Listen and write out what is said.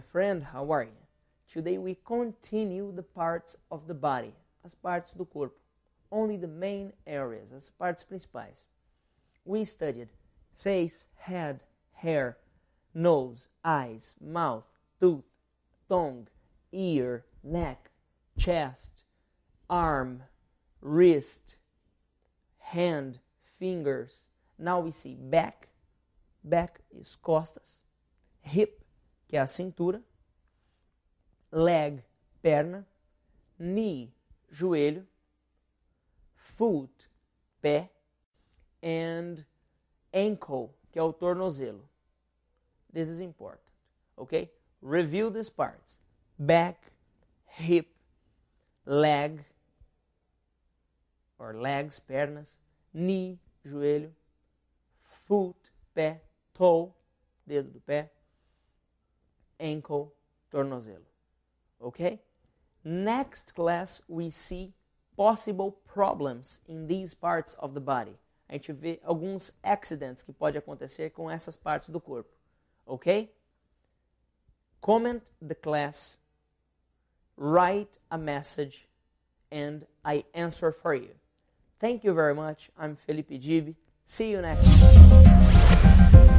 friend, how are you? Today we continue the parts of the body, as partes do corpo, only the main areas, as partes principais. We studied face, head, hair, nose, eyes, mouth, tooth, tongue, ear, neck, chest, arm, wrist, hand, fingers. Now we see back. Back is costas. Hip, que é a cintura. Leg, perna. Knee, joelho. Foot, pé. And ankle, que é o tornozelo. This is important. Okay? Review these parts. Back, hip, leg, or legs, pernas, knee, joelho, foot, pé, toe, dedo do pé, ankle, tornozelo. Okay? Next class we see possible problems in these parts of the body. A gente vê alguns accidents que pode acontecer com essas partes do corpo. Ok? Comment the class, write a message, and I answer for you. Thank you very much. I'm Felipe Dib. See you next time.